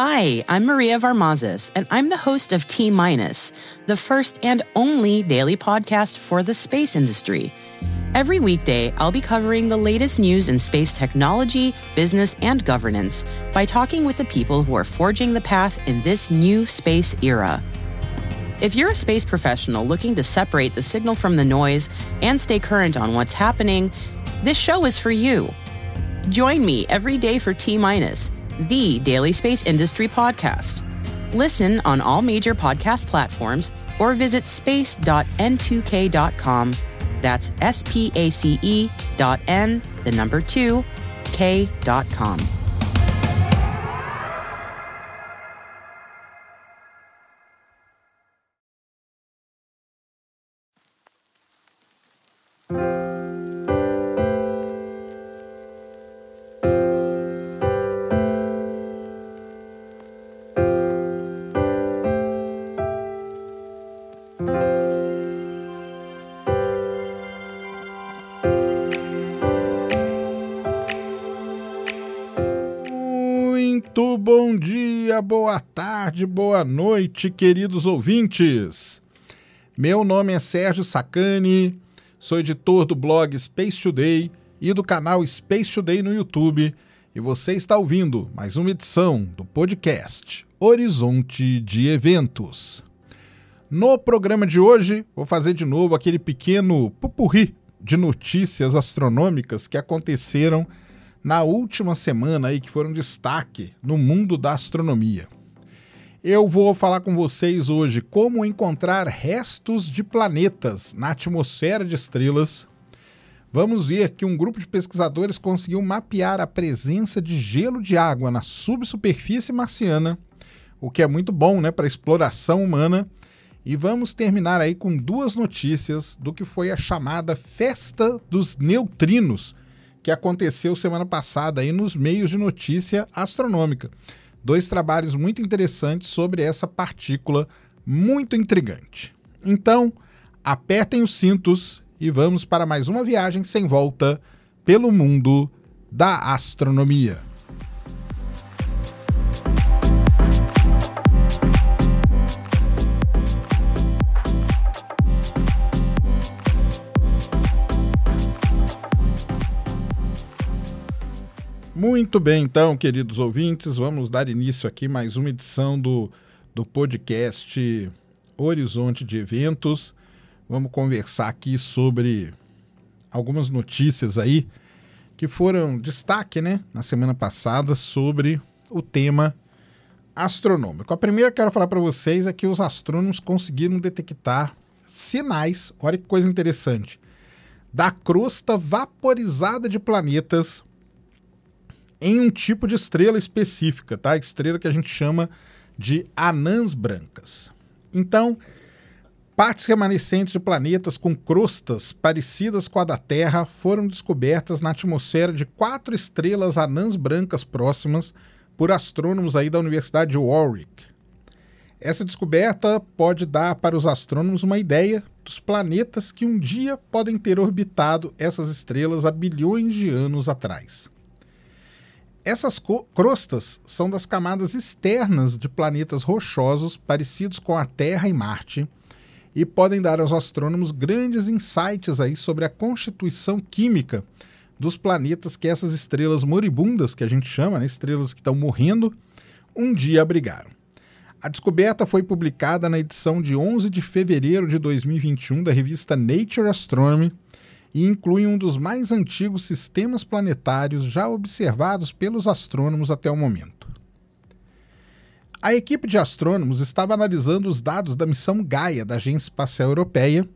Hi, I'm Maria Varmazes, and I'm the host of T Minus, the first and only daily podcast for the space industry. Every weekday, I'll be covering the latest news in space technology, business, and governance by talking with the people who are forging the path in this new space era. If you're a space professional looking to separate the signal from the noise and stay current on what's happening, this show is for you. Join me every day for T Minus, the daily space industry podcast. Listen on all major podcast platforms or visit space.n2k.com. That's S P A C E dot N, the number two, K dot com. Tarde, boa noite, queridos ouvintes. Meu nome é Sérgio Sacani, sou editor do blog Space Today e do canal Space Today no YouTube, e você está ouvindo mais uma edição do podcast Horizonte de Eventos. No programa de hoje, vou fazer de novo aquele pequeno pupurri de notícias astronômicas que aconteceram na última semana aí que foram destaque no mundo da astronomia. Eu vou falar com vocês hoje como encontrar restos de planetas na atmosfera de estrelas. Vamos ver que um grupo de pesquisadores conseguiu mapear a presença de gelo de água na subsuperfície marciana, o que é muito bom, né, para exploração humana. E vamos terminar aí com duas notícias do que foi a chamada Festa dos Neutrinos, que aconteceu semana passada aí nos meios de notícia astronômica. Dois trabalhos muito interessantes sobre essa partícula muito intrigante. Então, apertem os cintos e vamos para mais uma viagem sem volta pelo mundo da astronomia. Muito bem, então, queridos ouvintes, vamos dar início aqui mais uma edição do, do podcast Horizonte de Eventos. Vamos conversar aqui sobre algumas notícias aí que foram destaque, né, na semana passada sobre o tema astronômico. A primeira que eu quero falar para vocês é que os astrônomos conseguiram detectar sinais, olha que coisa interessante, da crosta vaporizada de planetas em um tipo de estrela específica, tá? Estrela que a gente chama de anãs brancas. Então, partes remanescentes de planetas com crostas parecidas com a da Terra foram descobertas na atmosfera de quatro estrelas anãs brancas próximas por astrônomos aí da Universidade de Warwick. Essa descoberta pode dar para os astrônomos uma ideia dos planetas que um dia podem ter orbitado essas estrelas há bilhões de anos atrás. Essas crostas são das camadas externas de planetas rochosos parecidos com a Terra e Marte e podem dar aos astrônomos grandes insights aí sobre a constituição química dos planetas que essas estrelas moribundas, que a gente chama, né, estrelas que estão morrendo, um dia abrigaram. A descoberta foi publicada na edição de 11 de fevereiro de 2021 da revista Nature Astronomy e inclui um dos mais antigos sistemas planetários já observados pelos astrônomos até o momento. A equipe de astrônomos estava analisando os dados da missão Gaia da Agência Espacial Europeia,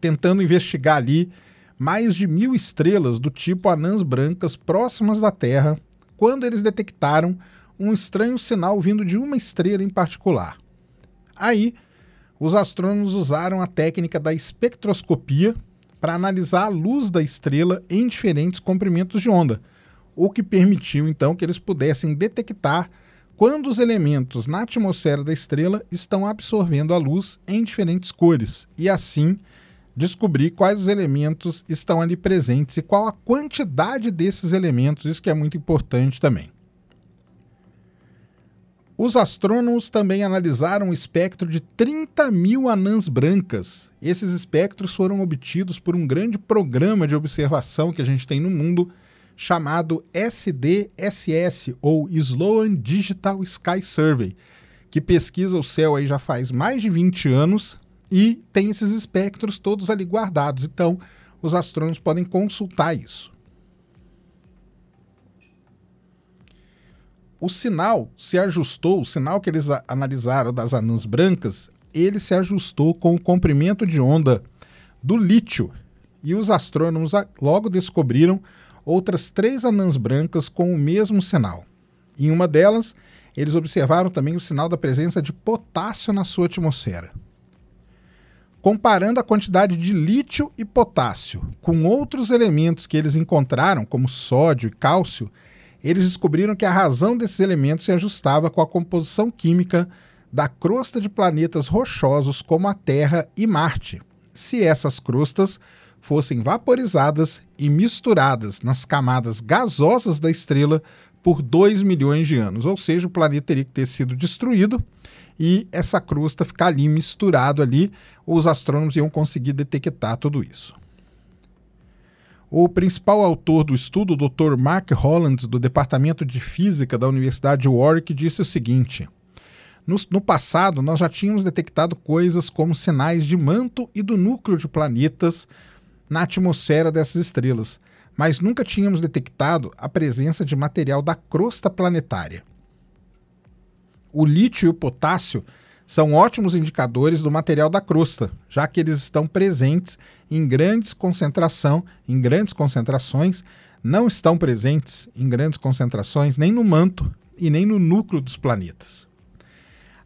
tentando investigar ali mais de mil estrelas do tipo anãs brancas próximas da Terra, quando eles detectaram um estranho sinal vindo de uma estrela em particular. Aí, os astrônomos usaram a técnica da espectroscopia para analisar a luz da estrela em diferentes comprimentos de onda, o que permitiu então que eles pudessem detectar quando os elementos na atmosfera da estrela estão absorvendo a luz em diferentes cores e assim descobrir quais os elementos estão ali presentes e qual a quantidade desses elementos, isso que é muito importante também. Os astrônomos também analisaram o espectro de 30 mil anãs brancas. Esses espectros foram obtidos por um grande programa de observação que a gente tem no mundo, chamado SDSS, ou Sloan Digital Sky Survey, que pesquisa o céu aí já faz mais de 20 anos e tem esses espectros todos ali guardados. Então, os astrônomos podem consultar isso. O sinal se ajustou, o sinal que eles analisaram das anãs brancas, ele se ajustou com o comprimento de onda do lítio. E os astrônomos logo descobriram outras três anãs brancas com o mesmo sinal. Em uma delas, eles observaram também o sinal da presença de potássio na sua atmosfera. Comparando a quantidade de lítio e potássio com outros elementos que eles encontraram, como sódio e cálcio, eles descobriram que a razão desses elementos se ajustava com a composição química da crosta de planetas rochosos como a Terra e Marte, se essas crostas fossem vaporizadas e misturadas nas camadas gasosas da estrela por 2 milhões de anos. Ou seja, o planeta teria que ter sido destruído e essa crosta ficar ali misturado ali, os astrônomos iam conseguir detectar tudo isso. O principal autor do estudo, o Dr. Mark Holland, do Departamento de Física da Universidade de Warwick, disse o seguinte: no, no, passado, nós já tínhamos detectado coisas como sinais de manto e do núcleo de planetas na atmosfera dessas estrelas, mas nunca tínhamos detectado a presença de material da crosta planetária. O lítio e o potássio são ótimos indicadores do material da crosta, já que eles estão presentes em grandes concentração, em grandes concentrações, não estão presentes em grandes concentrações nem no manto e nem no núcleo dos planetas.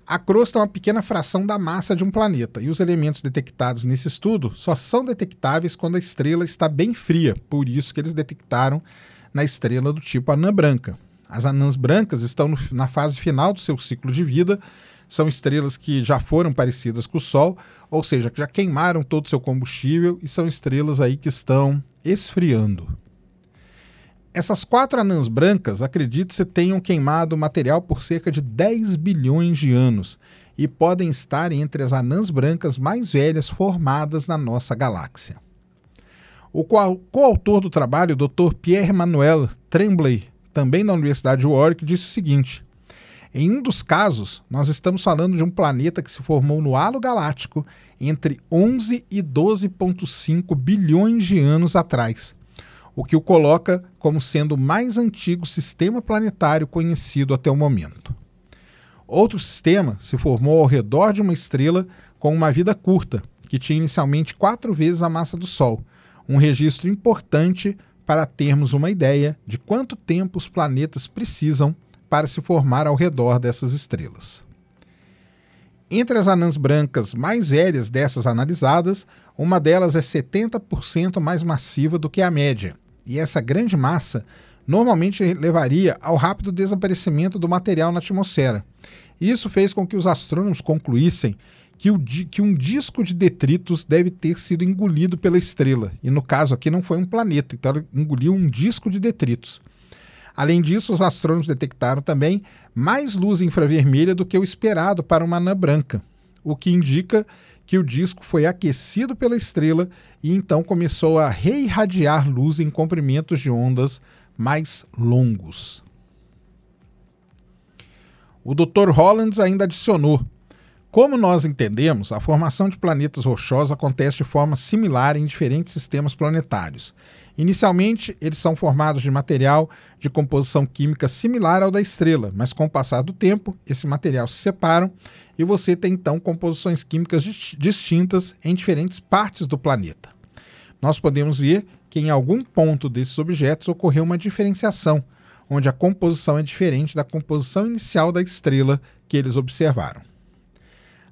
A crosta é uma pequena fração da massa de um planeta, e os elementos detectados nesse estudo só são detectáveis quando a estrela está bem fria, por isso que eles detectaram na estrela do tipo anã branca. As anãs brancas estão no, na fase final do seu ciclo de vida são estrelas que já foram parecidas com o Sol, ou seja, que já queimaram todo o seu combustível e são estrelas aí que estão esfriando. Essas quatro anãs brancas, acredite-se, tenham queimado material por cerca de 10 bilhões de anos e podem estar entre as anãs brancas mais velhas formadas na nossa galáxia. O coautor do trabalho, o Dr. Pierre-Emmanuel Tremblay, também da Universidade de Warwick, disse o seguinte: em um dos casos, nós estamos falando de um planeta que se formou no halo galáctico entre 11 e 12,5 bilhões de anos atrás, o que o coloca como sendo o mais antigo sistema planetário conhecido até o momento. Outro sistema se formou ao redor de uma estrela com uma vida curta, que tinha inicialmente quatro vezes a massa do Sol, um registro importante para termos uma ideia de quanto tempo os planetas precisam para se formar ao redor dessas estrelas. Entre as anãs brancas mais velhas dessas analisadas, uma delas é 70% mais massiva do que a média, e essa grande massa normalmente levaria ao rápido desaparecimento do material na atmosfera. Isso fez com que os astrônomos concluíssem que, que um disco de detritos deve ter sido engolido pela estrela, e no caso aqui não foi um planeta, então ela engoliu um disco de detritos. Além disso, os astrônomos detectaram também mais luz infravermelha do que o esperado para uma anã branca, o que indica que o disco foi aquecido pela estrela e então começou a reirradiar luz em comprimentos de ondas mais longos. O Dr. Hollands ainda adicionou: como nós entendemos, a formação de planetas rochosos acontece de forma similar em diferentes sistemas planetários Inicialmente, eles são formados de material de composição química similar ao da estrela, mas com o passar do tempo, esse material se separam e você tem então composições químicas distintas em diferentes partes do planeta. Nós podemos ver que em algum ponto desses objetos ocorreu uma diferenciação, onde a composição é diferente da composição inicial da estrela que eles observaram.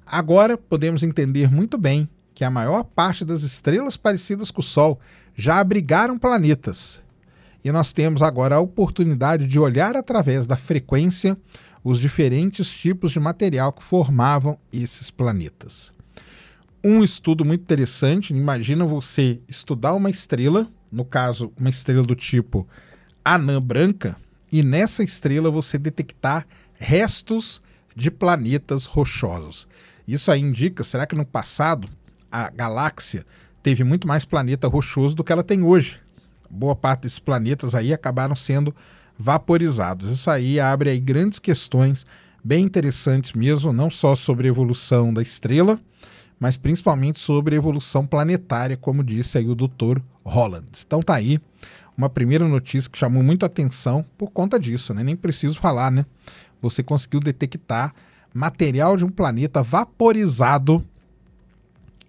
Agora podemos entender muito bem que a maior parte das estrelas parecidas com o Sol já abrigaram planetas. E nós temos agora a oportunidade de olhar através da frequência os diferentes tipos de material que formavam esses planetas. Um estudo muito interessante, imagina você estudar uma estrela, no caso, uma estrela do tipo anã branca, e nessa estrela você detectar restos de planetas rochosos. Isso aí indica, será que no passado a galáxia teve muito mais planeta rochoso do que ela tem hoje? Boa parte desses planetas aí acabaram sendo vaporizados. Isso aí abre aí grandes questões bem interessantes mesmo, não só sobre a evolução da estrela, mas principalmente sobre a evolução planetária, como disse aí o Dr. Holland. Então tá aí uma primeira notícia que chamou muito atenção por conta disso, né? Nem preciso falar, né? Você conseguiu detectar material de um planeta vaporizado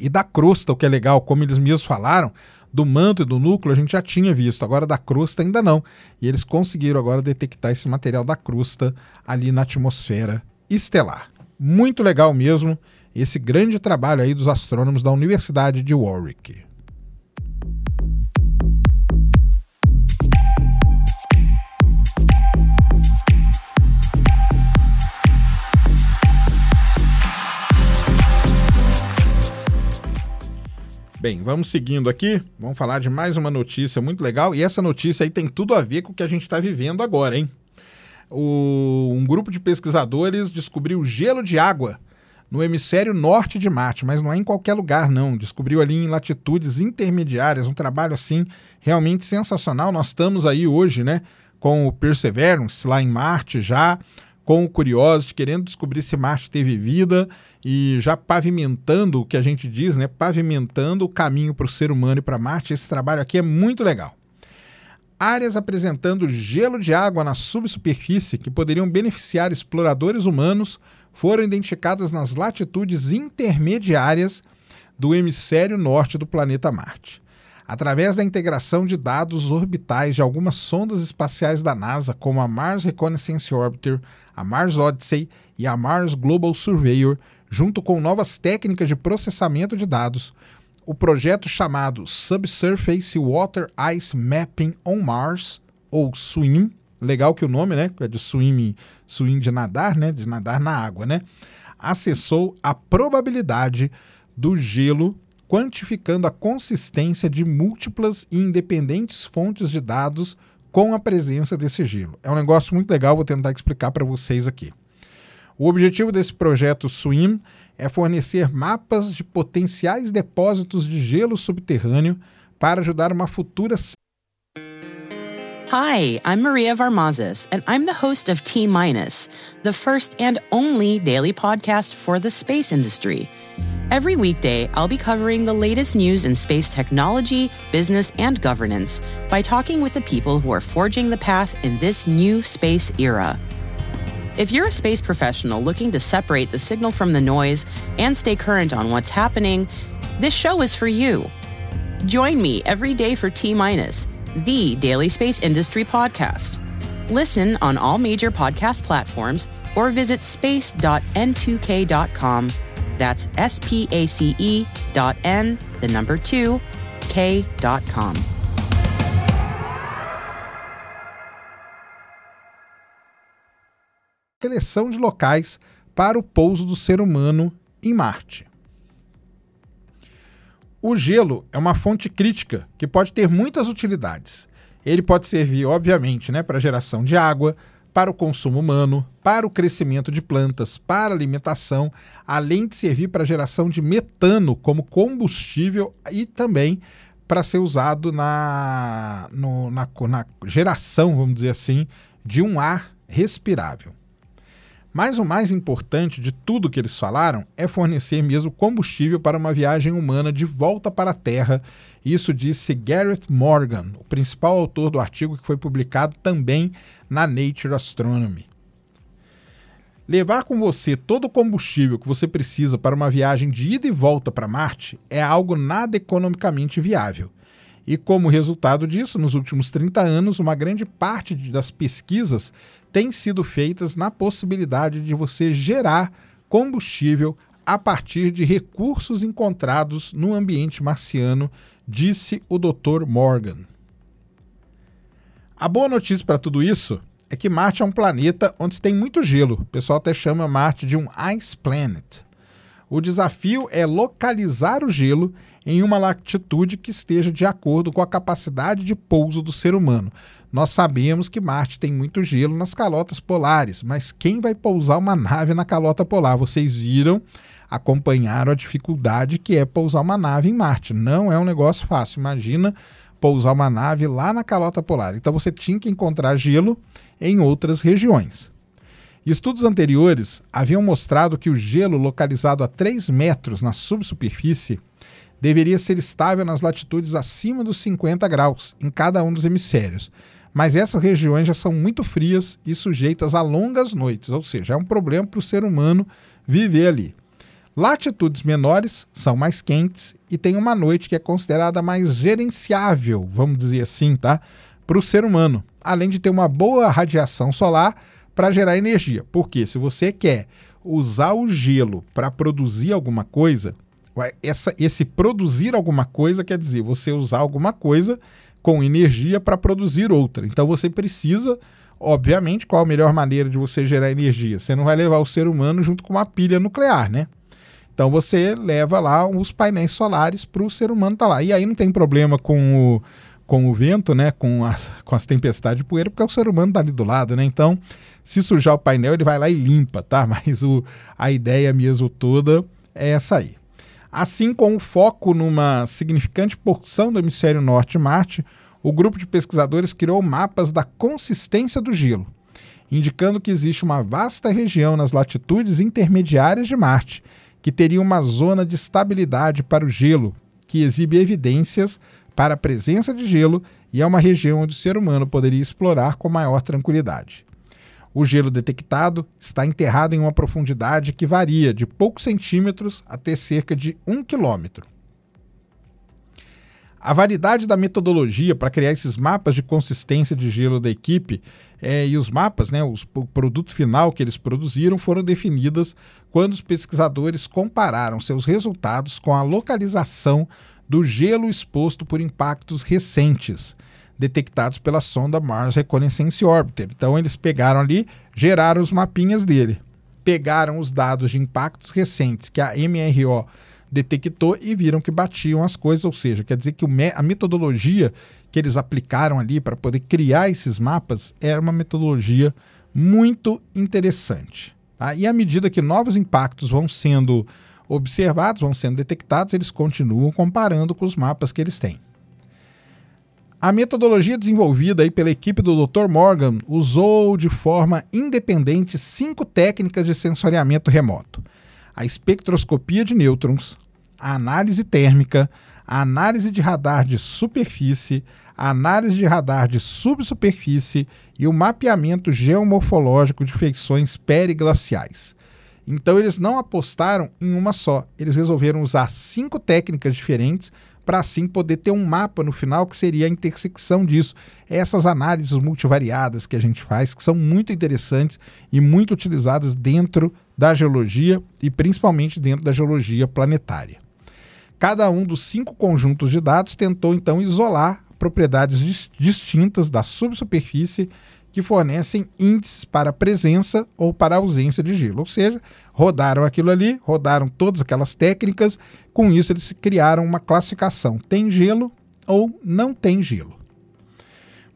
e da crosta, o que é legal, como eles mesmos falaram, do manto e do núcleo a gente já tinha visto, agora da crosta ainda não. E eles conseguiram agora detectar esse material da crosta ali na atmosfera estelar. Muito legal mesmo esse grande trabalho aí dos astrônomos da Universidade de Warwick. Bem, vamos seguindo aqui. Vamos falar de mais uma notícia muito legal. E essa notícia aí tem tudo a ver com o que a gente está vivendo agora, hein? O, um grupo de pesquisadores descobriu gelo de água no hemisfério norte de Marte, mas não é em qualquer lugar, não. Descobriu ali em latitudes intermediárias, um trabalho assim realmente sensacional. Nós estamos aí hoje, né, com o Perseverance lá em Marte já, com o Curiosity, querendo descobrir se Marte teve vida e já pavimentando o que a gente diz, né? Pavimentando o caminho para o ser humano e para Marte. Esse trabalho aqui é muito legal. Áreas apresentando gelo de água na subsuperfície que poderiam beneficiar exploradores humanos foram identificadas nas latitudes intermediárias do hemisfério norte do planeta Marte. Através da integração de dados orbitais de algumas sondas espaciais da NASA, como a Mars Reconnaissance Orbiter, a Mars Odyssey e a Mars Global Surveyor, junto com novas técnicas de processamento de dados, o projeto chamado Subsurface Water Ice Mapping on Mars, ou SWIM, legal que o nome, né, é de swim, swim de nadar, né, de nadar na água, né, acessou a probabilidade do gelo, quantificando a consistência de múltiplas e independentes fontes de dados com a presença desse gelo. É um negócio muito legal, vou tentar explicar para vocês aqui. O objetivo desse projeto SWIM é fornecer mapas de potenciais depósitos de gelo subterrâneo para ajudar uma futura. Hi, I'm Maria Varmazes, and I'm the host of T Minus, the first and only daily podcast for the space industry. Every weekday, I'll be covering the latest news in space technology, business, and governance by talking with the people who are forging the path in this new space era. If you're a space professional looking to separate the signal from the noise and stay current on what's happening, this show is for you. Join me every day for T Minus, the daily space industry podcast. Listen on all major podcast platforms or visit space.n2k.com. That's S P A C E dot N, the number two, K.com. seleção de locais para o pouso do ser humano em Marte. O gelo é uma fonte crítica que pode ter muitas utilidades. Ele pode servir, obviamente, né, para a geração de água, para o consumo humano, para o crescimento de plantas, para alimentação, além de servir para a geração de metano como combustível e também para ser usado na, no, na, na geração, vamos dizer assim, de um ar respirável. Mas o mais importante de tudo que eles falaram é fornecer mesmo combustível para uma viagem humana de volta para a Terra. Isso disse Gareth Morgan, o principal autor do artigo que foi publicado também na Nature Astronomy. Levar com você todo o combustível que você precisa para uma viagem de ida e volta para Marte é algo nada economicamente viável. E como resultado disso, nos últimos 30 anos, uma grande parte das pesquisas têm sido feitas na possibilidade de você gerar combustível a partir de recursos encontrados no ambiente marciano, disse o Dr. Morgan. A boa notícia para tudo isso é que Marte é um planeta onde tem muito gelo. O pessoal até chama Marte de um ice planet. O desafio é localizar o gelo em uma latitude que esteja de acordo com a capacidade de pouso do ser humano. Nós sabemos que Marte tem muito gelo nas calotas polares, mas quem vai pousar uma nave na calota polar? Vocês viram, acompanharam a dificuldade que é pousar uma nave em Marte. Não é um negócio fácil. Imagina pousar uma nave lá na calota polar. Então você tinha que encontrar gelo em outras regiões. Estudos anteriores haviam mostrado que o gelo localizado a 3 metros na subsuperfície deveria ser estável nas latitudes acima dos 50 graus em cada um dos hemisférios mas essas regiões já são muito frias e sujeitas a longas noites, ou seja, é um problema para o ser humano viver ali. Latitudes menores são mais quentes e tem uma noite que é considerada mais gerenciável, vamos dizer assim, tá? Para o ser humano, além de ter uma boa radiação solar para gerar energia. Porque se você quer usar o gelo para produzir alguma coisa, essa, esse produzir alguma coisa quer dizer você usar alguma coisa com energia para produzir outra. Então você precisa, obviamente, qual a melhor maneira de você gerar energia? Você não vai levar o ser humano junto com uma pilha nuclear, né? Então você leva lá os painéis solares para o ser humano estar tá lá. E aí não tem problema com o, com o vento, né? Com, com as tempestades de poeira, porque o ser humano está ali do lado, né? Então, se sujar o painel, ele vai lá e limpa, tá? Mas o, a ideia mesmo toda é essa aí. Assim, com o foco numa significante porção do hemisfério norte de Marte, o grupo de pesquisadores criou mapas da consistência do gelo, indicando que existe uma vasta região nas latitudes intermediárias de Marte que teria uma zona de estabilidade para o gelo, que exibe evidências para a presença de gelo e é uma região onde o ser humano poderia explorar com maior tranquilidade. O gelo detectado está enterrado em uma profundidade que varia de poucos centímetros até cerca de um quilômetro. A variedade da metodologia para criar esses mapas de consistência de gelo da equipe é, e os mapas, né, o produto final que eles produziram, foram definidas quando os pesquisadores compararam seus resultados com a localização do gelo exposto por impactos recentes detectados pela sonda Mars Reconnaissance Orbiter. Então eles pegaram ali, geraram os mapinhas dele, pegaram os dados de impactos recentes que a MRO detectou e viram que batiam as coisas, ou seja, quer dizer que a metodologia que eles aplicaram ali para poder criar esses mapas era uma metodologia muito interessante. Tá? E à medida que novos impactos vão sendo observados, vão sendo detectados, eles continuam comparando com os mapas que eles têm. A metodologia desenvolvida aí pela equipe do Dr. Morgan usou de forma independente cinco técnicas de sensoriamento remoto: a espectroscopia de nêutrons, a análise térmica, a análise de radar de superfície, a análise de radar de subsuperfície e o mapeamento geomorfológico de feições periglaciais. Então eles não apostaram em uma só, eles resolveram usar cinco técnicas diferentes para assim poder ter um mapa no final que seria a intersecção disso. Essas análises multivariadas que a gente faz, que são muito interessantes e muito utilizadas dentro da geologia e principalmente dentro da geologia planetária. Cada um dos cinco conjuntos de dados tentou então isolar propriedades distintas da subsuperfície que fornecem índices para presença ou para ausência de gelo. Ou seja, rodaram aquilo ali, rodaram todas aquelas técnicas, com isso eles criaram uma classificação: tem gelo ou não tem gelo.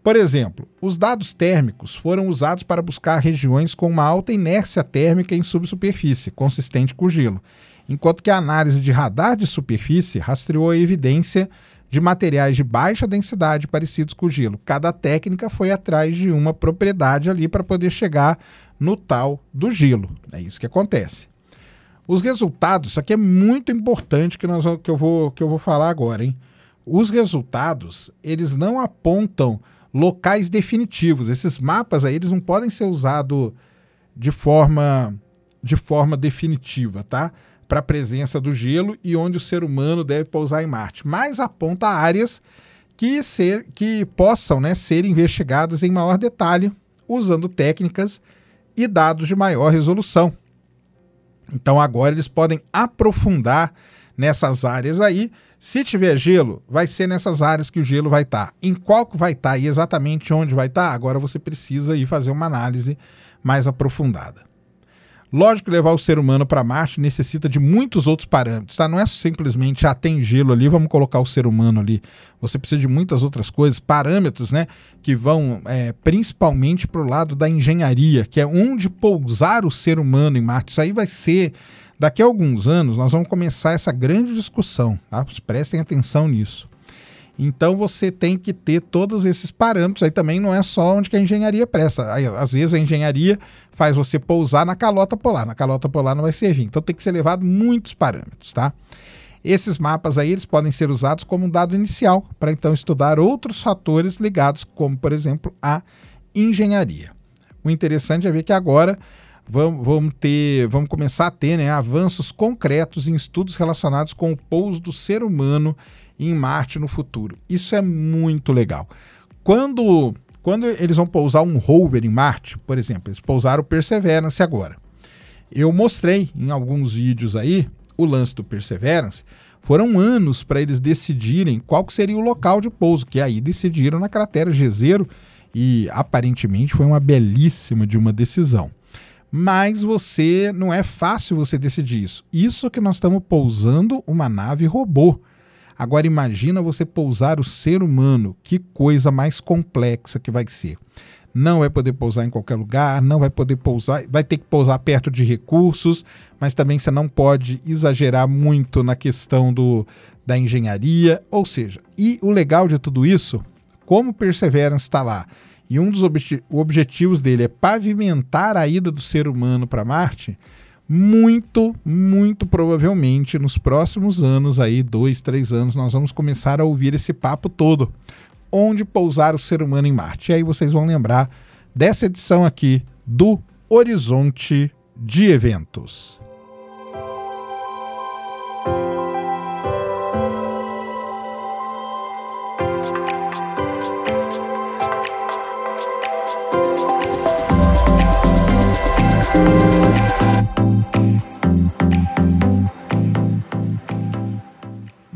Por exemplo, os dados térmicos foram usados para buscar regiões com uma alta inércia térmica em subsuperfície, consistente com gelo, enquanto que a análise de radar de superfície rastreou a evidência de materiais de baixa densidade parecidos com gelo. Cada técnica foi atrás de uma propriedade ali para poder chegar no tal do gelo. É isso que acontece. Os resultados, isso aqui é muito importante que, nós, que, eu, vou, que eu vou falar agora, hein? Os resultados, eles não apontam locais definitivos. Esses mapas aí, eles não podem ser usados de forma, de forma definitiva, tá? para a presença do gelo e onde o ser humano deve pousar em Marte, mas aponta áreas que, ser, que possam né, ser investigadas em maior detalhe, usando técnicas e dados de maior resolução. Então agora eles podem aprofundar nessas áreas aí. Se tiver gelo, vai ser nessas áreas que o gelo vai estar. Tá. Em qual vai estar tá e exatamente onde vai estar, tá, agora você precisa ir fazer uma análise mais aprofundada. Lógico que levar o ser humano para Marte necessita de muitos outros parâmetros, tá? Não é simplesmente, ah, tem gelo ali, vamos colocar o ser humano ali. Você precisa de muitas outras coisas, parâmetros, né? Que vão é, principalmente para o lado da engenharia, que é onde pousar o ser humano em Marte. Isso aí vai ser. Daqui a alguns anos, nós vamos começar essa grande discussão, tá? Prestem atenção nisso. Então você tem que ter todos esses parâmetros. Aí também não é só onde que a engenharia presta. Aí, às vezes a engenharia faz você pousar na calota polar. Na calota polar não vai servir. Então tem que ser levado muitos parâmetros, tá? Esses mapas aí eles podem ser usados como um dado inicial para então estudar outros fatores ligados, como por exemplo a engenharia. O interessante é ver que agora vamos, vamos ter, vamos começar a ter né, avanços concretos em estudos relacionados com o pouso do ser humano em Marte no futuro. Isso é muito legal. Quando, quando eles vão pousar um rover em Marte, por exemplo, eles pousaram o Perseverance agora. Eu mostrei em alguns vídeos aí o lance do Perseverance. Foram anos para eles decidirem qual seria o local de pouso, que aí decidiram na cratera Jezero e aparentemente foi uma belíssima de uma decisão. Mas você não é fácil você decidir isso. Isso que nós estamos pousando uma nave robô. Agora imagina você pousar o ser humano, que coisa mais complexa que vai ser. Não vai poder pousar em qualquer lugar, não vai poder pousar, vai ter que pousar perto de recursos, mas também você não pode exagerar muito na questão do, da engenharia, ou seja, e o legal de tudo isso, como Perseverance está lá, e um dos obje objetivos dele é pavimentar a ida do ser humano para Marte, muito, muito provavelmente nos próximos anos, aí, dois, três anos, nós vamos começar a ouvir esse papo todo. Onde pousar o ser humano em Marte. E aí vocês vão lembrar dessa edição aqui do Horizonte de Eventos.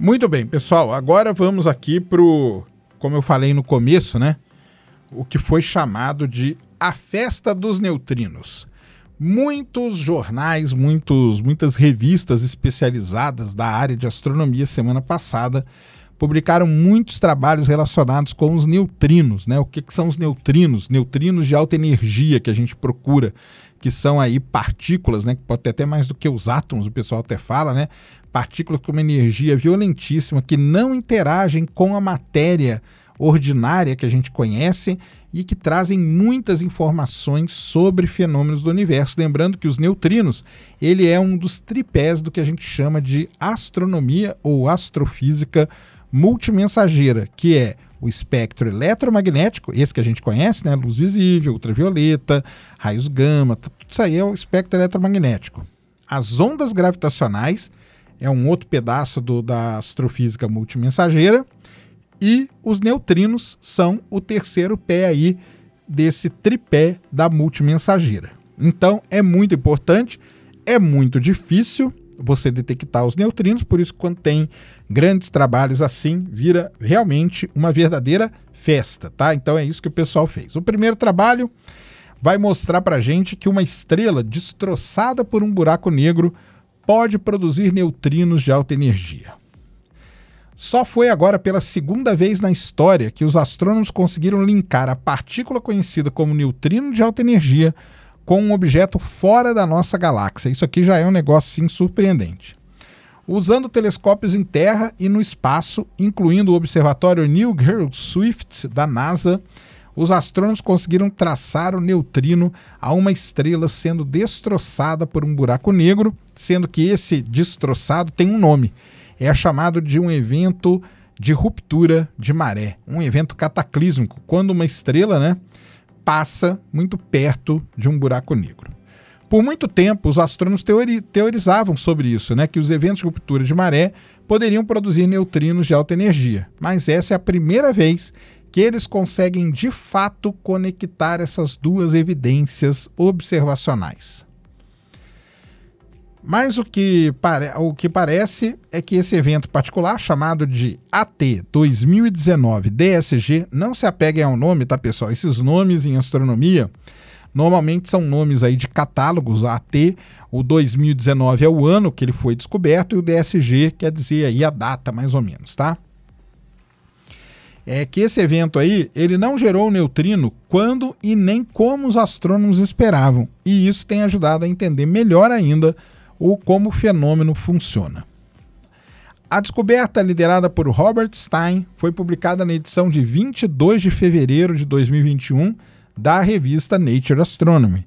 Muito bem, pessoal. Agora vamos aqui para o, como eu falei no começo, né? O que foi chamado de a festa dos neutrinos. Muitos jornais, muitos, muitas revistas especializadas da área de astronomia semana passada publicaram muitos trabalhos relacionados com os neutrinos, né? O que, que são os neutrinos? Neutrinos de alta energia que a gente procura, que são aí partículas, né? Que pode ter até mais do que os átomos, o pessoal até fala, né? Partículas com uma energia violentíssima que não interagem com a matéria ordinária que a gente conhece e que trazem muitas informações sobre fenômenos do universo. Lembrando que os neutrinos, ele é um dos tripés do que a gente chama de astronomia ou astrofísica multimensageira, que é o espectro eletromagnético, esse que a gente conhece, né, luz visível, ultravioleta, raios gama, tudo isso aí é o espectro eletromagnético. As ondas gravitacionais é um outro pedaço do, da astrofísica multimensageira e os neutrinos são o terceiro pé aí desse tripé da multimensageira. Então é muito importante, é muito difícil você detectar os neutrinos, por isso quando tem grandes trabalhos assim, vira realmente uma verdadeira festa, tá? Então é isso que o pessoal fez. O primeiro trabalho vai mostrar pra gente que uma estrela destroçada por um buraco negro pode produzir neutrinos de alta energia. Só foi agora pela segunda vez na história que os astrônomos conseguiram linkar a partícula conhecida como neutrino de alta energia com um objeto fora da nossa galáxia. Isso aqui já é um negócio sim surpreendente. Usando telescópios em terra e no espaço, incluindo o observatório Neil George Swift da NASA, os astrônomos conseguiram traçar o neutrino a uma estrela sendo destroçada por um buraco negro, sendo que esse destroçado tem um nome. É chamado de um evento de ruptura de maré, um evento cataclísmico, quando uma estrela, né, passa muito perto de um buraco negro. Por muito tempo, os astrônomos teori teorizavam sobre isso, né, que os eventos de ruptura de maré poderiam produzir neutrinos de alta energia. Mas essa é a primeira vez que eles conseguem de fato conectar essas duas evidências observacionais. Mas o que, o que parece é que esse evento particular, chamado de AT 2019 DSG, não se apeguem ao nome, tá pessoal? Esses nomes em astronomia Normalmente são nomes aí de catálogos, AT, o 2019 é o ano que ele foi descoberto e o DSG quer dizer aí a data mais ou menos, tá? É que esse evento aí, ele não gerou neutrino quando e nem como os astrônomos esperavam, e isso tem ajudado a entender melhor ainda o como o fenômeno funciona. A descoberta, liderada por Robert Stein, foi publicada na edição de 22 de fevereiro de 2021 da revista Nature Astronomy.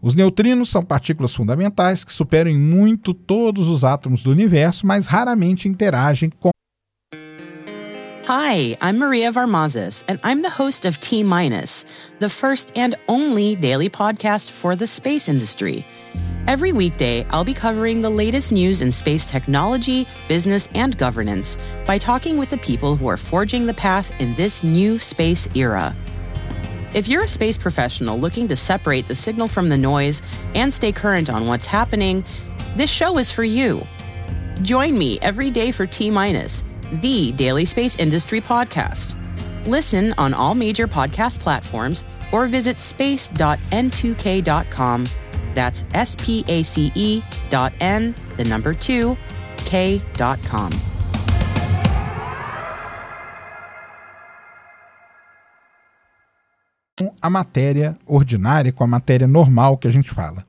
Os neutrinos são partículas fundamentais que superam em muito todos os átomos do universo, mas raramente interagem com. Hi, I'm Maria Varmazes, and I'm the host of T Minus, the first and only daily podcast for the space industry. Every weekday, I'll be covering the latest news in space technology, business, and governance by talking with the people who are forging the path in this new space era. If you're a space professional looking to separate the signal from the noise and stay current on what's happening, this show is for you. Join me every day for T Minus, the daily space industry podcast. Listen on all major podcast platforms or visit space.n2k.com. That's S P A C E dot N, the number two, K.com. a matéria ordinária com a matéria normal que a gente fala.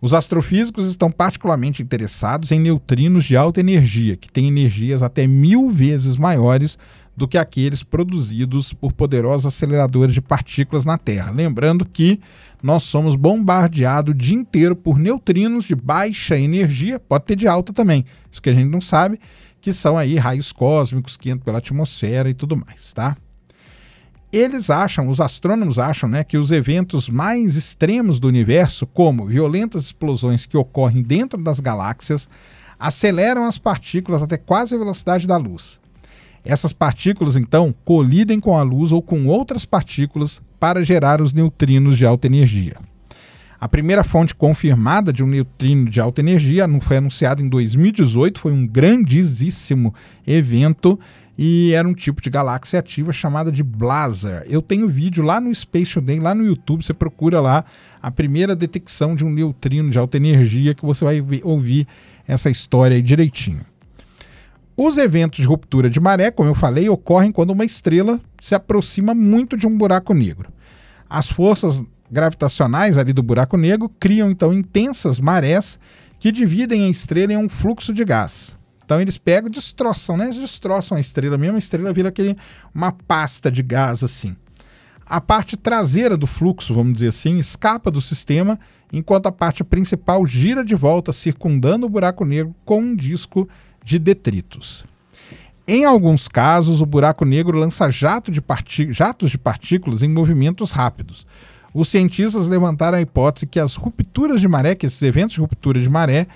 Os astrofísicos estão particularmente interessados em neutrinos de alta energia, que têm energias até mil vezes maiores do que aqueles produzidos por poderosos aceleradores de partículas na Terra. Lembrando que nós somos bombardeados o dia inteiro por neutrinos de baixa energia, pode ter de alta também, isso que a gente não sabe, que são aí raios cósmicos que entram pela atmosfera e tudo mais, tá? Eles acham, os astrônomos acham, né, que os eventos mais extremos do universo, como violentas explosões que ocorrem dentro das galáxias, aceleram as partículas até quase a velocidade da luz. Essas partículas, então, colidem com a luz ou com outras partículas para gerar os neutrinos de alta energia. A primeira fonte confirmada de um neutrino de alta energia foi anunciada em 2018, foi um grandíssimo evento e era um tipo de galáxia ativa chamada de Blazar. Eu tenho vídeo lá no Space Today, lá no YouTube, você procura lá a primeira detecção de um neutrino de alta energia que você vai ouvir essa história aí direitinho. Os eventos de ruptura de maré, como eu falei, ocorrem quando uma estrela se aproxima muito de um buraco negro. As forças gravitacionais ali do buraco negro criam então intensas marés que dividem a estrela em um fluxo de gás. Então eles pegam e destroçam, né? Eles destroçam a estrela mesmo, a estrela vira aquele, uma pasta de gás assim. A parte traseira do fluxo, vamos dizer assim, escapa do sistema, enquanto a parte principal gira de volta, circundando o buraco negro com um disco de detritos. Em alguns casos, o buraco negro lança jato de jatos de partículas em movimentos rápidos. Os cientistas levantaram a hipótese que as rupturas de maré, que esses eventos de ruptura de maré,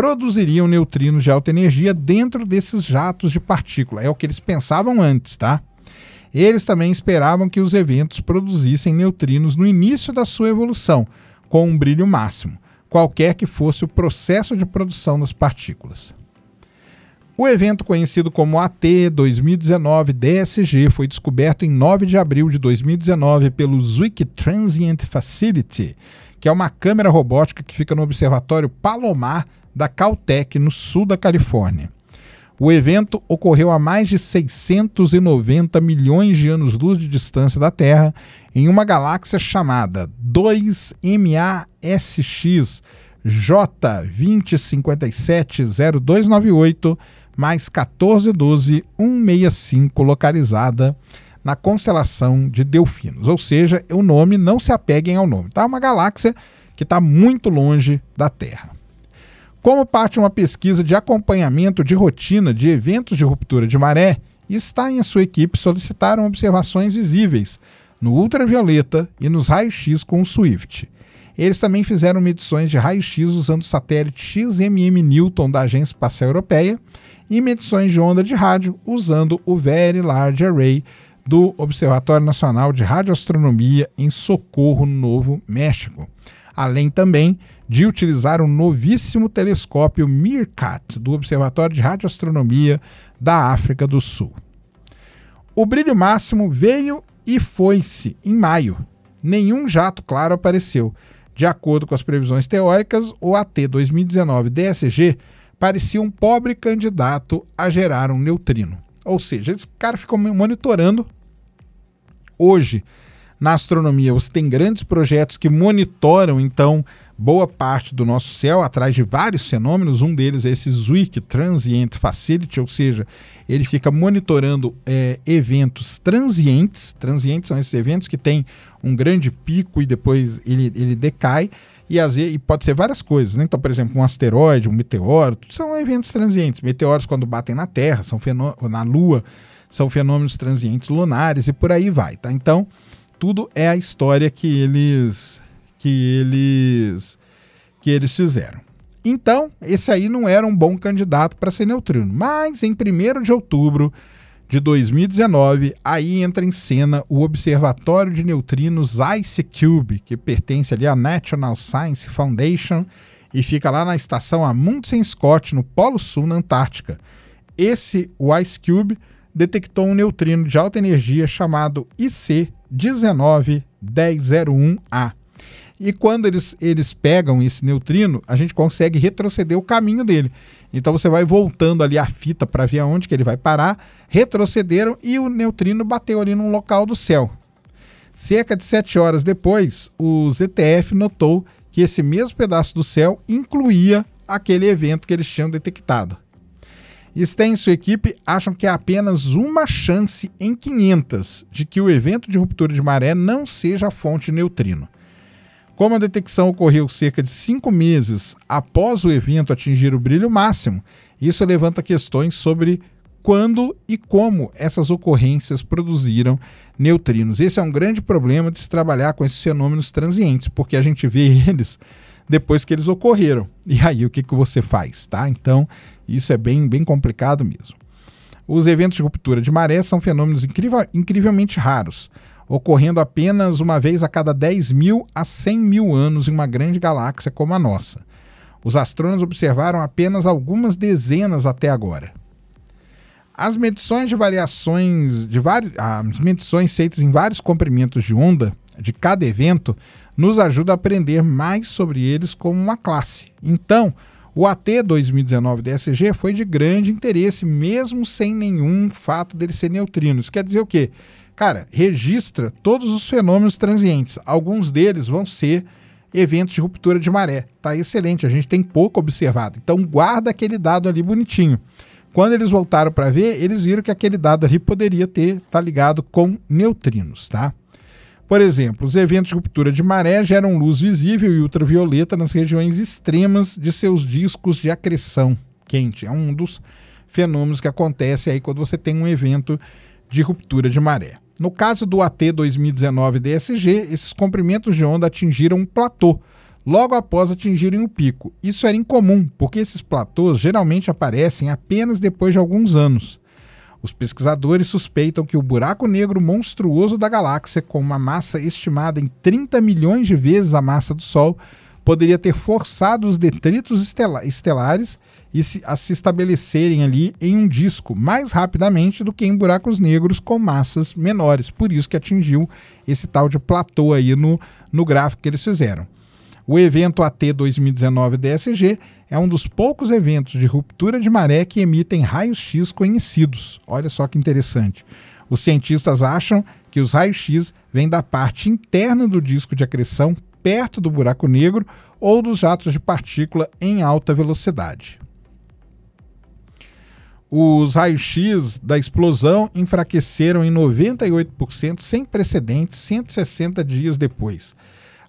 produziriam neutrinos de alta energia dentro desses jatos de partícula. É o que eles pensavam antes, tá? Eles também esperavam que os eventos produzissem neutrinos no início da sua evolução, com um brilho máximo, qualquer que fosse o processo de produção das partículas. O evento conhecido como AT 2019 DSG foi descoberto em 9 de abril de 2019 pelo Zwick Transient Facility, que é uma câmera robótica que fica no Observatório Palomar da Caltech, no sul da Califórnia. O evento ocorreu a mais de 690 milhões de anos-luz de distância da Terra, em uma galáxia chamada 2MASX J20570298 mais 1412165, localizada na constelação de Delfinos. Ou seja, o nome não se apeguem ao nome. Tá? Uma galáxia que está muito longe da Terra. Como parte de uma pesquisa de acompanhamento de rotina de eventos de ruptura de maré, Stein e sua equipe solicitaram observações visíveis no ultravioleta e nos raios-x com o Swift. Eles também fizeram medições de raio-x usando o satélite XMM Newton da Agência Espacial Europeia e medições de onda de rádio usando o Very Large Array do Observatório Nacional de Radioastronomia em Socorro, no Novo México. Além também de utilizar o novíssimo telescópio Meerkat do Observatório de Radioastronomia da África do Sul. O brilho máximo veio e foi-se em maio. nenhum jato claro apareceu. De acordo com as previsões teóricas, o AT 2019 DSG parecia um pobre candidato a gerar um neutrino. Ou seja, esse cara ficou monitorando. Hoje, na astronomia, você tem grandes projetos que monitoram, então, boa parte do nosso céu atrás de vários fenômenos. Um deles é esse Zwick Transient Facility, ou seja, ele fica monitorando é, eventos transientes. Transientes são esses eventos que têm um grande pico e depois ele, ele decai. E, às vezes, e pode ser várias coisas, né? Então, por exemplo, um asteroide, um meteoro, são eventos transientes. Meteoros, quando batem na Terra, são na Lua, são fenômenos transientes lunares e por aí vai, tá? Então, tudo é a história que eles que eles que eles fizeram. Então, esse aí não era um bom candidato para ser neutrino, mas em 1 de outubro de 2019, aí entra em cena o Observatório de Neutrinos IceCube, que pertence ali à National Science Foundation e fica lá na estação Amundsen Scott, no Polo Sul, na Antártica. Esse, o IceCube, detectou um neutrino de alta energia chamado IC19101A. E quando eles, eles pegam esse neutrino, a gente consegue retroceder o caminho dele. Então você vai voltando ali a fita para ver aonde que ele vai parar, retrocederam e o neutrino bateu ali num local do céu. Cerca de sete horas depois, o ZTF notou que esse mesmo pedaço do céu incluía aquele evento que eles tinham detectado. Sten e sua equipe acham que há apenas uma chance em 500 de que o evento de ruptura de maré não seja a fonte neutrino. Como a detecção ocorreu cerca de cinco meses após o evento atingir o brilho máximo, isso levanta questões sobre quando e como essas ocorrências produziram neutrinos. Esse é um grande problema de se trabalhar com esses fenômenos transientes, porque a gente vê eles depois que eles ocorreram. E aí o que, que você faz, tá? Então, isso é bem, bem complicado mesmo. Os eventos de ruptura de maré são fenômenos incrivelmente raros ocorrendo apenas uma vez a cada 10 mil a 100 mil anos em uma grande galáxia como a nossa. Os astrônomos observaram apenas algumas dezenas até agora. As medições de variações de as medições feitas em vários comprimentos de onda de cada evento nos ajuda a aprender mais sobre eles como uma classe. Então, o AT 2019 DSG foi de grande interesse, mesmo sem nenhum fato dele ser neutrino. Isso quer dizer o quê? Cara, registra todos os fenômenos transientes. Alguns deles vão ser eventos de ruptura de maré. Tá excelente, a gente tem pouco observado. Então guarda aquele dado ali bonitinho. Quando eles voltaram para ver, eles viram que aquele dado ali poderia ter tá ligado com neutrinos, tá? Por exemplo, os eventos de ruptura de maré geram luz visível e ultravioleta nas regiões extremas de seus discos de acreção quente. É um dos fenômenos que acontece aí quando você tem um evento de ruptura de maré. No caso do AT 2019 DSG, esses comprimentos de onda atingiram um platô logo após atingirem o pico. Isso era incomum, porque esses platôs geralmente aparecem apenas depois de alguns anos. Os pesquisadores suspeitam que o buraco negro monstruoso da galáxia, com uma massa estimada em 30 milhões de vezes a massa do Sol, poderia ter forçado os detritos estelares e se, a se estabelecerem ali em um disco mais rapidamente do que em buracos negros com massas menores. Por isso que atingiu esse tal de platô aí no, no gráfico que eles fizeram. O evento AT 2019 DSG é um dos poucos eventos de ruptura de maré que emitem raios-x conhecidos. Olha só que interessante. Os cientistas acham que os raios-x vêm da parte interna do disco de acreção, perto do buraco negro, ou dos jatos de partícula em alta velocidade. Os raios-x da explosão enfraqueceram em 98% sem precedentes 160 dias depois.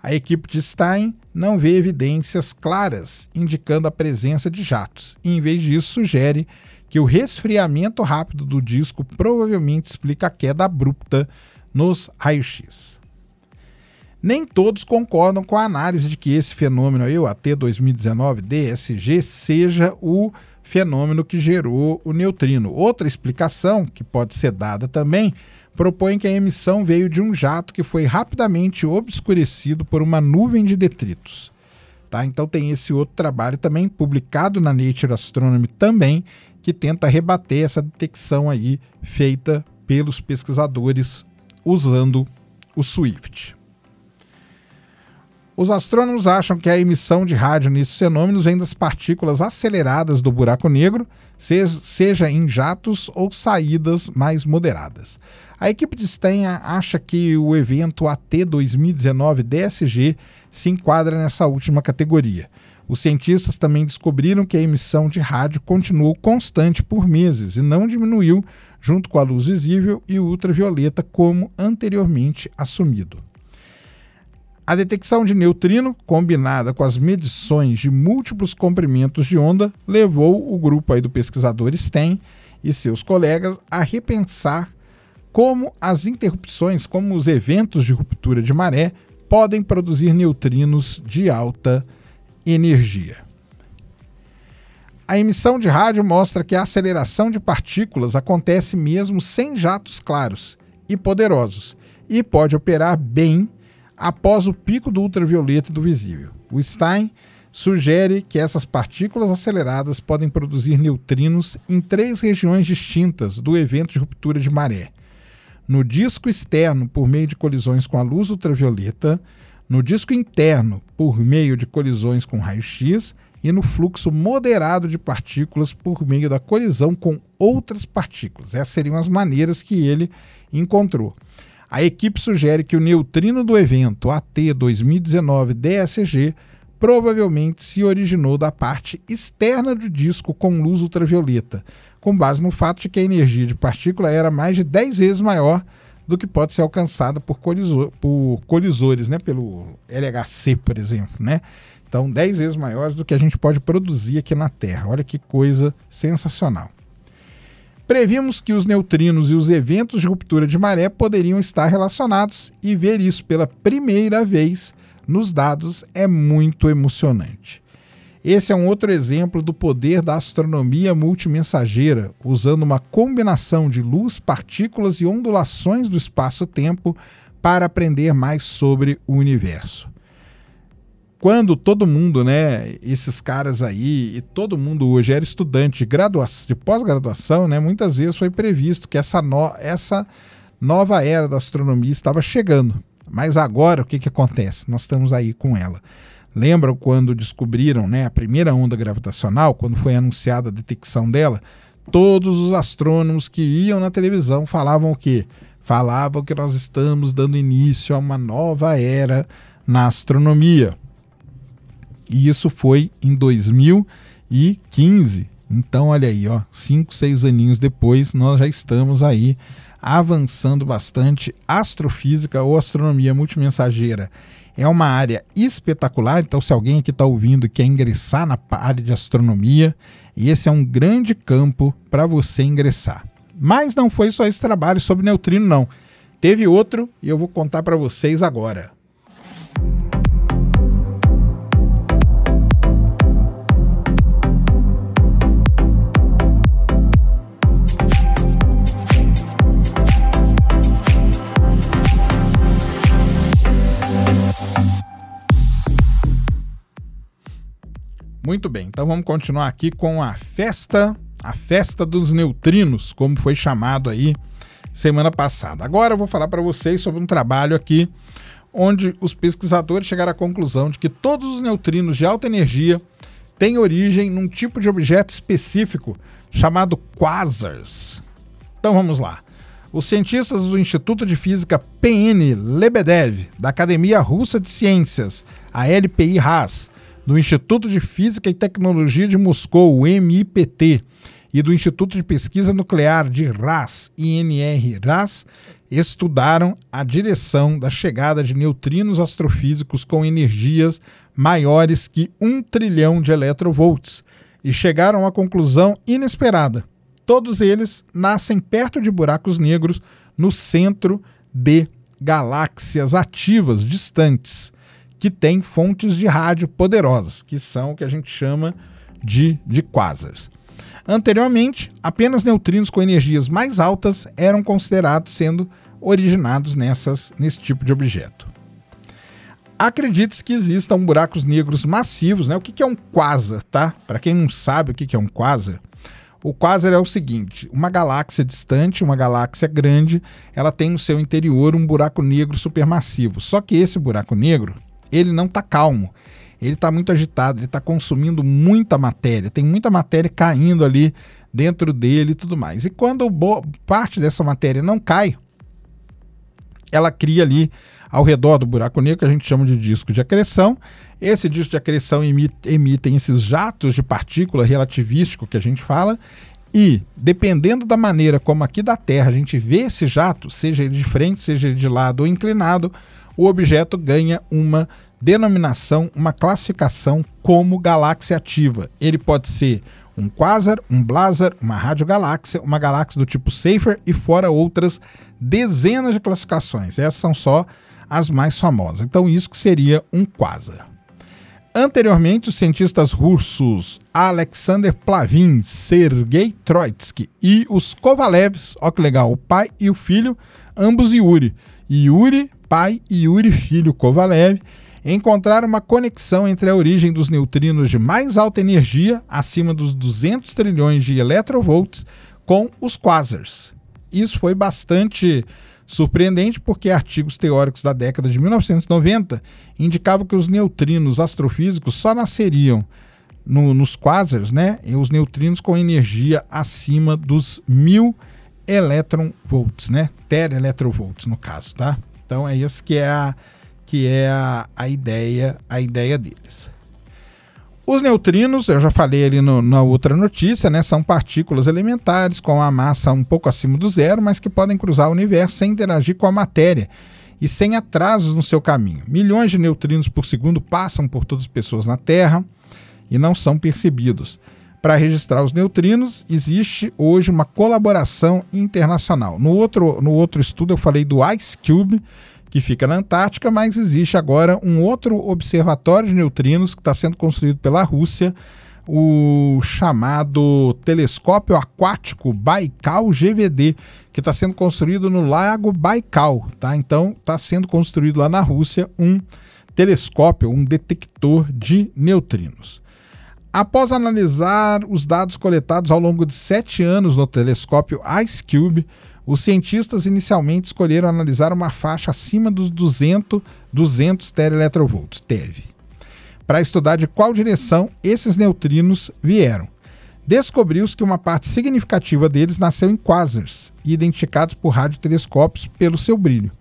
A equipe de Stein não vê evidências claras indicando a presença de jatos, e em vez disso sugere que o resfriamento rápido do disco provavelmente explica a queda abrupta nos raios-x. Nem todos concordam com a análise de que esse fenômeno aí, o AT 2019 DSG, seja o fenômeno que gerou o neutrino. Outra explicação, que pode ser dada também, propõe que a emissão veio de um jato que foi rapidamente obscurecido por uma nuvem de detritos. Tá? Então tem esse outro trabalho também publicado na Nature Astronomy também, que tenta rebater essa detecção aí feita pelos pesquisadores usando o Swift. Os astrônomos acham que a emissão de rádio nesses fenômenos vem das partículas aceleradas do buraco negro, seja em jatos ou saídas mais moderadas. A equipe de Stenha acha que o evento AT 2019 DSG se enquadra nessa última categoria. Os cientistas também descobriram que a emissão de rádio continuou constante por meses e não diminuiu junto com a luz visível e ultravioleta, como anteriormente assumido. A detecção de neutrino, combinada com as medições de múltiplos comprimentos de onda, levou o grupo aí do pesquisador STEM e seus colegas a repensar como as interrupções, como os eventos de ruptura de maré, podem produzir neutrinos de alta energia. A emissão de rádio mostra que a aceleração de partículas acontece mesmo sem jatos claros e poderosos e pode operar bem após o pico do ultravioleta do visível. O Stein sugere que essas partículas aceleradas podem produzir neutrinos em três regiões distintas do evento de ruptura de maré: no disco externo, por meio de colisões com a luz ultravioleta, no disco interno, por meio de colisões com raio-x e no fluxo moderado de partículas por meio da colisão com outras partículas. Essas seriam as maneiras que ele encontrou. A equipe sugere que o neutrino do evento AT 2019 DSG provavelmente se originou da parte externa do disco com luz ultravioleta, com base no fato de que a energia de partícula era mais de 10 vezes maior do que pode ser alcançada por, colisor, por colisores, né? pelo LHC, por exemplo. Né? Então, 10 vezes maiores do que a gente pode produzir aqui na Terra. Olha que coisa sensacional. Previmos que os neutrinos e os eventos de ruptura de maré poderiam estar relacionados e ver isso pela primeira vez nos dados é muito emocionante. Esse é um outro exemplo do poder da astronomia multimensageira, usando uma combinação de luz, partículas e ondulações do espaço-tempo para aprender mais sobre o universo quando todo mundo, né, esses caras aí, e todo mundo hoje era estudante de, de pós-graduação, né, muitas vezes foi previsto que essa, no, essa nova era da astronomia estava chegando. Mas agora o que, que acontece? Nós estamos aí com ela. Lembram quando descobriram né, a primeira onda gravitacional, quando foi anunciada a detecção dela? Todos os astrônomos que iam na televisão falavam o quê? Falavam que nós estamos dando início a uma nova era na astronomia. E isso foi em 2015. Então, olha aí, ó, cinco, seis aninhos depois, nós já estamos aí avançando bastante. Astrofísica ou astronomia multimensageira é uma área espetacular. Então, se alguém aqui está ouvindo quer ingressar na área de astronomia, esse é um grande campo para você ingressar. Mas não foi só esse trabalho sobre neutrino, não. Teve outro e eu vou contar para vocês agora. Muito bem, então vamos continuar aqui com a festa, a festa dos neutrinos, como foi chamado aí semana passada. Agora eu vou falar para vocês sobre um trabalho aqui onde os pesquisadores chegaram à conclusão de que todos os neutrinos de alta energia têm origem num tipo de objeto específico chamado quasars. Então vamos lá. Os cientistas do Instituto de Física PN Lebedev, da Academia Russa de Ciências, a LPI-RAS, do Instituto de Física e Tecnologia de Moscou, MIPT, e do Instituto de Pesquisa Nuclear de RAS, INR-RAS, estudaram a direção da chegada de neutrinos astrofísicos com energias maiores que um trilhão de electrovolts e chegaram à conclusão inesperada. Todos eles nascem perto de buracos negros no centro de galáxias ativas distantes que tem fontes de rádio poderosas, que são o que a gente chama de, de quasars. Anteriormente, apenas neutrinos com energias mais altas eram considerados sendo originados nessas, nesse tipo de objeto. Acredite-se que existam buracos negros massivos, né? O que é um quasar, tá? Para quem não sabe o que é um quasar, o quasar é o seguinte: uma galáxia distante, uma galáxia grande, ela tem no seu interior um buraco negro supermassivo. Só que esse buraco negro ele não está calmo. Ele está muito agitado, ele está consumindo muita matéria, tem muita matéria caindo ali dentro dele e tudo mais. E quando parte dessa matéria não cai, ela cria ali ao redor do buraco negro, que a gente chama de disco de acreção. Esse disco de acreção emite, emitem esses jatos de partícula relativístico que a gente fala, e dependendo da maneira como aqui da Terra a gente vê esse jato, seja ele de frente, seja ele de lado ou inclinado, o objeto ganha uma denominação, uma classificação como galáxia ativa. Ele pode ser um quasar, um blazar, uma radiogaláxia, uma galáxia do tipo Safer e fora outras dezenas de classificações. Essas são só as mais famosas. Então isso que seria um quasar. Anteriormente, os cientistas russos Alexander Plavin, Sergei Troitsky e os Kovalevs, olha que legal, o pai e o filho, ambos Yuri. Yuri, pai, e Yuri, filho Kovalev, encontraram uma conexão entre a origem dos neutrinos de mais alta energia, acima dos 200 trilhões de electrovolts, com os quasars. Isso foi bastante Surpreendente porque artigos teóricos da década de 1990 indicavam que os neutrinos astrofísicos só nasceriam no, nos quasars, né? E os neutrinos com energia acima dos mil electronvolts, né? Teraelectrovolts no caso, tá? Então é isso que é a, que é a, a ideia, a ideia deles. Os neutrinos, eu já falei ali no, na outra notícia, né, são partículas elementares com a massa um pouco acima do zero, mas que podem cruzar o universo sem interagir com a matéria e sem atrasos no seu caminho. Milhões de neutrinos por segundo passam por todas as pessoas na Terra e não são percebidos. Para registrar os neutrinos, existe hoje uma colaboração internacional. No outro, no outro estudo, eu falei do Ice Cube, que fica na Antártica, mas existe agora um outro observatório de neutrinos que está sendo construído pela Rússia, o chamado Telescópio Aquático Baikal GVD, que está sendo construído no Lago Baikal. Tá? Então, está sendo construído lá na Rússia um telescópio, um detector de neutrinos. Após analisar os dados coletados ao longo de sete anos no telescópio IceCube, os cientistas inicialmente escolheram analisar uma faixa acima dos 200, 200 teraelectrovolts, TeV, para estudar de qual direção esses neutrinos vieram. Descobriu-se que uma parte significativa deles nasceu em quasars, identificados por radiotelescópios pelo seu brilho.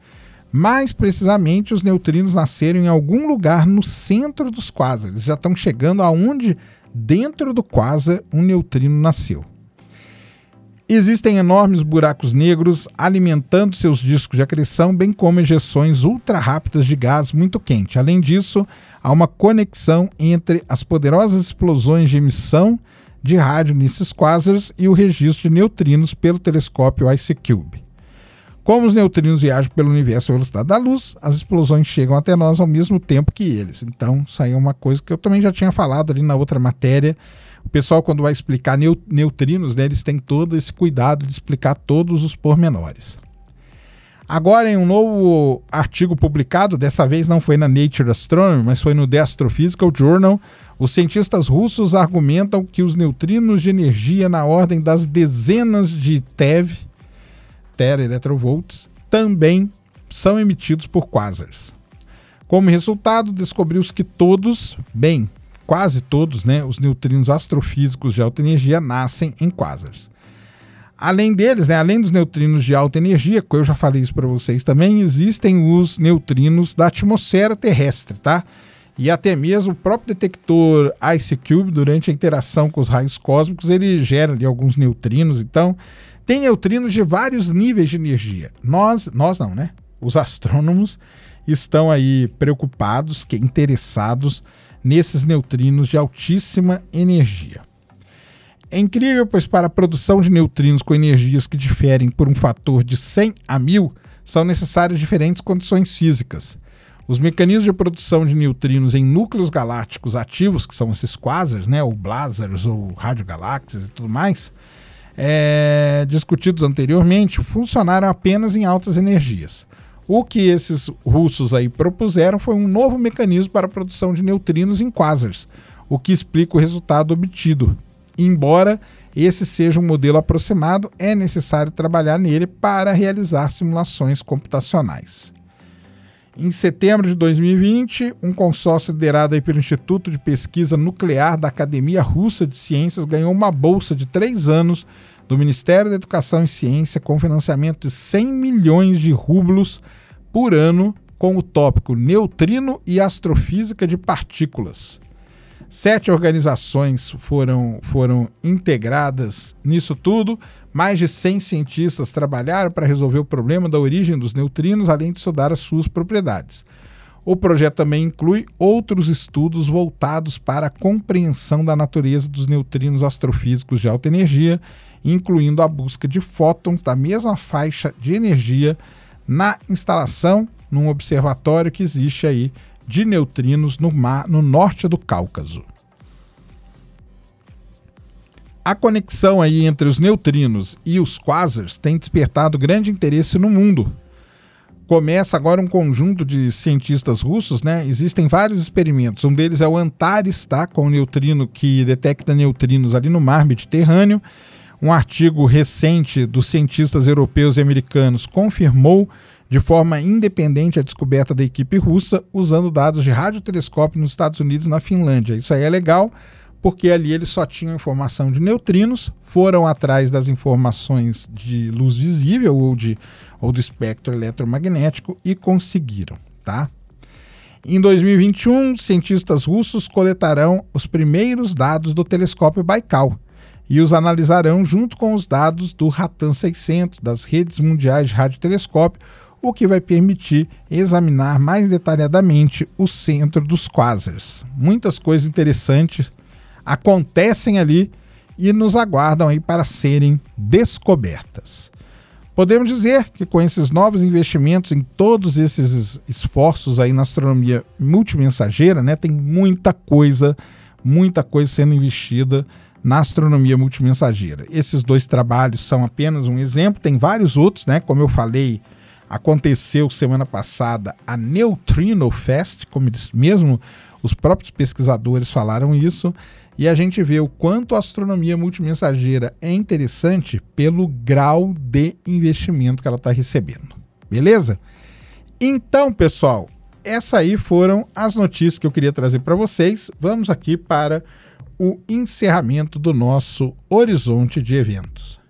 Mais precisamente, os neutrinos nasceram em algum lugar no centro dos quasars. Já estão chegando aonde dentro do quasar um neutrino nasceu. Existem enormes buracos negros alimentando seus discos de acreção, bem como injeções ultra rápidas de gás muito quente. Além disso, há uma conexão entre as poderosas explosões de emissão de rádio nesses quasars e o registro de neutrinos pelo telescópio IceCube. Como os neutrinos viajam pelo universo à velocidade da luz, as explosões chegam até nós ao mesmo tempo que eles. Então, isso aí é uma coisa que eu também já tinha falado ali na outra matéria o pessoal, quando vai explicar neutrinos, né, eles têm todo esse cuidado de explicar todos os pormenores. Agora, em um novo artigo publicado, dessa vez não foi na Nature Astronomy, mas foi no The Astrophysical Journal, os cientistas russos argumentam que os neutrinos de energia na ordem das dezenas de TeV, teraelectrovolts, também são emitidos por quasars. Como resultado, descobriu-se que todos, bem, quase todos, né, os neutrinos astrofísicos de alta energia nascem em quasars. Além deles, né, além dos neutrinos de alta energia, que eu já falei isso para vocês também, existem os neutrinos da atmosfera terrestre, tá? E até mesmo o próprio detector IceCube, durante a interação com os raios cósmicos, ele gera ali alguns neutrinos. Então, tem neutrinos de vários níveis de energia. Nós, nós não, né? Os astrônomos estão aí preocupados, que interessados nesses neutrinos de altíssima energia. É incrível, pois para a produção de neutrinos com energias que diferem por um fator de 100 a 1000, são necessárias diferentes condições físicas. Os mecanismos de produção de neutrinos em núcleos galácticos ativos, que são esses quasars, né, ou blazars, ou radiogaláxias e tudo mais, é, discutidos anteriormente, funcionaram apenas em altas energias. O que esses russos aí propuseram foi um novo mecanismo para a produção de neutrinos em quasars, o que explica o resultado obtido. Embora esse seja um modelo aproximado, é necessário trabalhar nele para realizar simulações computacionais. Em setembro de 2020, um consórcio liderado pelo Instituto de Pesquisa Nuclear da Academia Russa de Ciências ganhou uma bolsa de três anos do Ministério da Educação e Ciência com financiamento de 100 milhões de rublos por ano com o tópico Neutrino e Astrofísica de Partículas. Sete organizações foram, foram integradas nisso tudo. Mais de 100 cientistas trabalharam para resolver o problema da origem dos neutrinos, além de estudar as suas propriedades. O projeto também inclui outros estudos voltados para a compreensão da natureza dos neutrinos astrofísicos de alta energia, incluindo a busca de fótons da mesma faixa de energia na instalação num observatório que existe aí de neutrinos no, mar, no norte do Cáucaso. A conexão aí entre os neutrinos e os quasars tem despertado grande interesse no mundo. Começa agora um conjunto de cientistas russos, né? Existem vários experimentos. Um deles é o Antares, tá? Com o neutrino que detecta neutrinos ali no mar Mediterrâneo. Um artigo recente dos cientistas europeus e americanos confirmou de forma independente a descoberta da equipe russa usando dados de radiotelescópio nos Estados Unidos e na Finlândia. Isso aí é legal, porque ali eles só tinham informação de neutrinos, foram atrás das informações de luz visível ou, de, ou do espectro eletromagnético e conseguiram, tá? Em 2021, cientistas russos coletarão os primeiros dados do telescópio Baikal e os analisarão junto com os dados do Ratan 600 das redes mundiais de radiotelescópio o que vai permitir examinar mais detalhadamente o centro dos quasars. Muitas coisas interessantes acontecem ali e nos aguardam aí para serem descobertas. Podemos dizer que com esses novos investimentos em todos esses esforços aí na astronomia multimensageira, né, tem muita coisa, muita coisa sendo investida na astronomia multimensageira. Esses dois trabalhos são apenas um exemplo, tem vários outros, né, como eu falei, Aconteceu semana passada a Neutrino Fest, como eles mesmo os próprios pesquisadores falaram isso, e a gente vê o quanto a astronomia multimensageira é interessante pelo grau de investimento que ela está recebendo. Beleza? Então, pessoal, essas aí foram as notícias que eu queria trazer para vocês. Vamos aqui para o encerramento do nosso horizonte de eventos.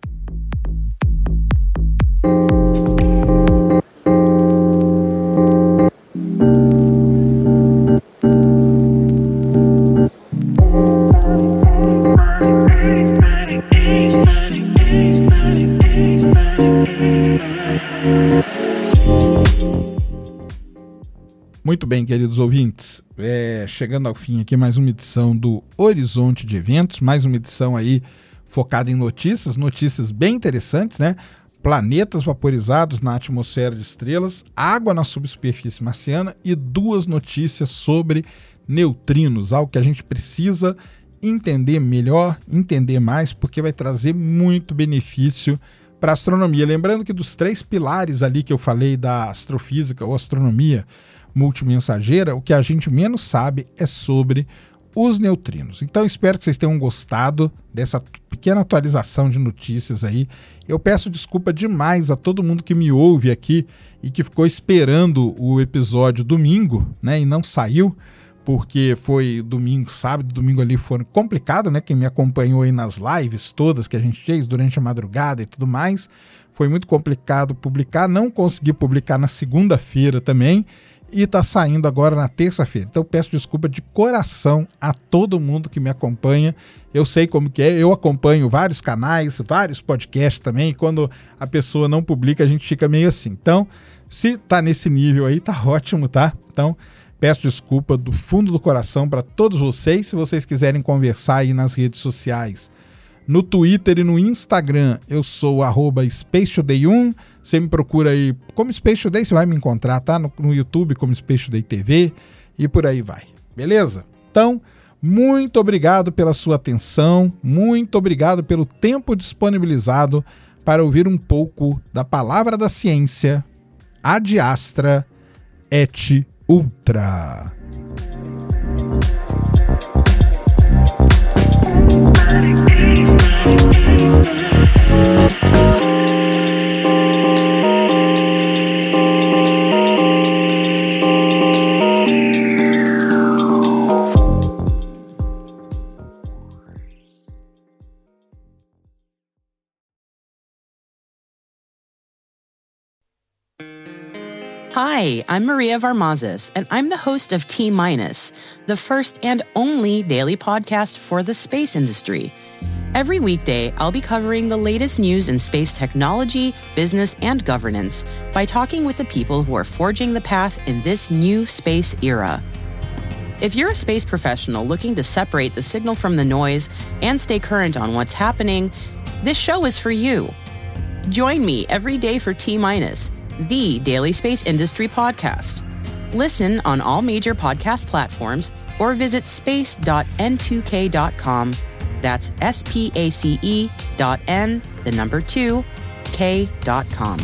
Muito bem, queridos ouvintes, é, chegando ao fim aqui mais uma edição do Horizonte de Eventos, mais uma edição aí focada em notícias, notícias bem interessantes, né? Planetas vaporizados na atmosfera de estrelas, água na subsuperfície marciana e duas notícias sobre neutrinos, algo que a gente precisa entender melhor, entender mais, porque vai trazer muito benefício para a astronomia. Lembrando que dos três pilares ali que eu falei da astrofísica ou astronomia, multimensageira, o que a gente menos sabe é sobre os neutrinos. Então espero que vocês tenham gostado dessa pequena atualização de notícias aí. Eu peço desculpa demais a todo mundo que me ouve aqui e que ficou esperando o episódio domingo, né, e não saiu, porque foi domingo, sábado, domingo ali foram complicado, né? Quem me acompanhou aí nas lives todas que a gente fez durante a madrugada e tudo mais, foi muito complicado publicar, não consegui publicar na segunda-feira também e está saindo agora na terça-feira. Então peço desculpa de coração a todo mundo que me acompanha. Eu sei como que é, eu acompanho vários canais, vários podcasts também, e quando a pessoa não publica, a gente fica meio assim. Então, se tá nesse nível aí, tá ótimo, tá? Então, peço desculpa do fundo do coração para todos vocês. Se vocês quiserem conversar aí nas redes sociais, no Twitter e no Instagram, eu sou arroba SpaceToday1. Você me procura aí como Space Today, você vai me encontrar, tá? No, no YouTube como Space Today TV e por aí vai. Beleza? Então, muito obrigado pela sua atenção, muito obrigado pelo tempo disponibilizado para ouvir um pouco da palavra da ciência, ad astra et ultra. Hi, I'm Maria Varmazes, and I'm the host of T Minus, the first and only daily podcast for the space industry. Every weekday, I'll be covering the latest news in space technology, business, and governance by talking with the people who are forging the path in this new space era. If you're a space professional looking to separate the signal from the noise and stay current on what's happening, this show is for you. Join me every day for T Minus the Daily Space Industry Podcast. Listen on all major podcast platforms or visit space.n2k.com. That's S P A C E dot N, the number two, K.com.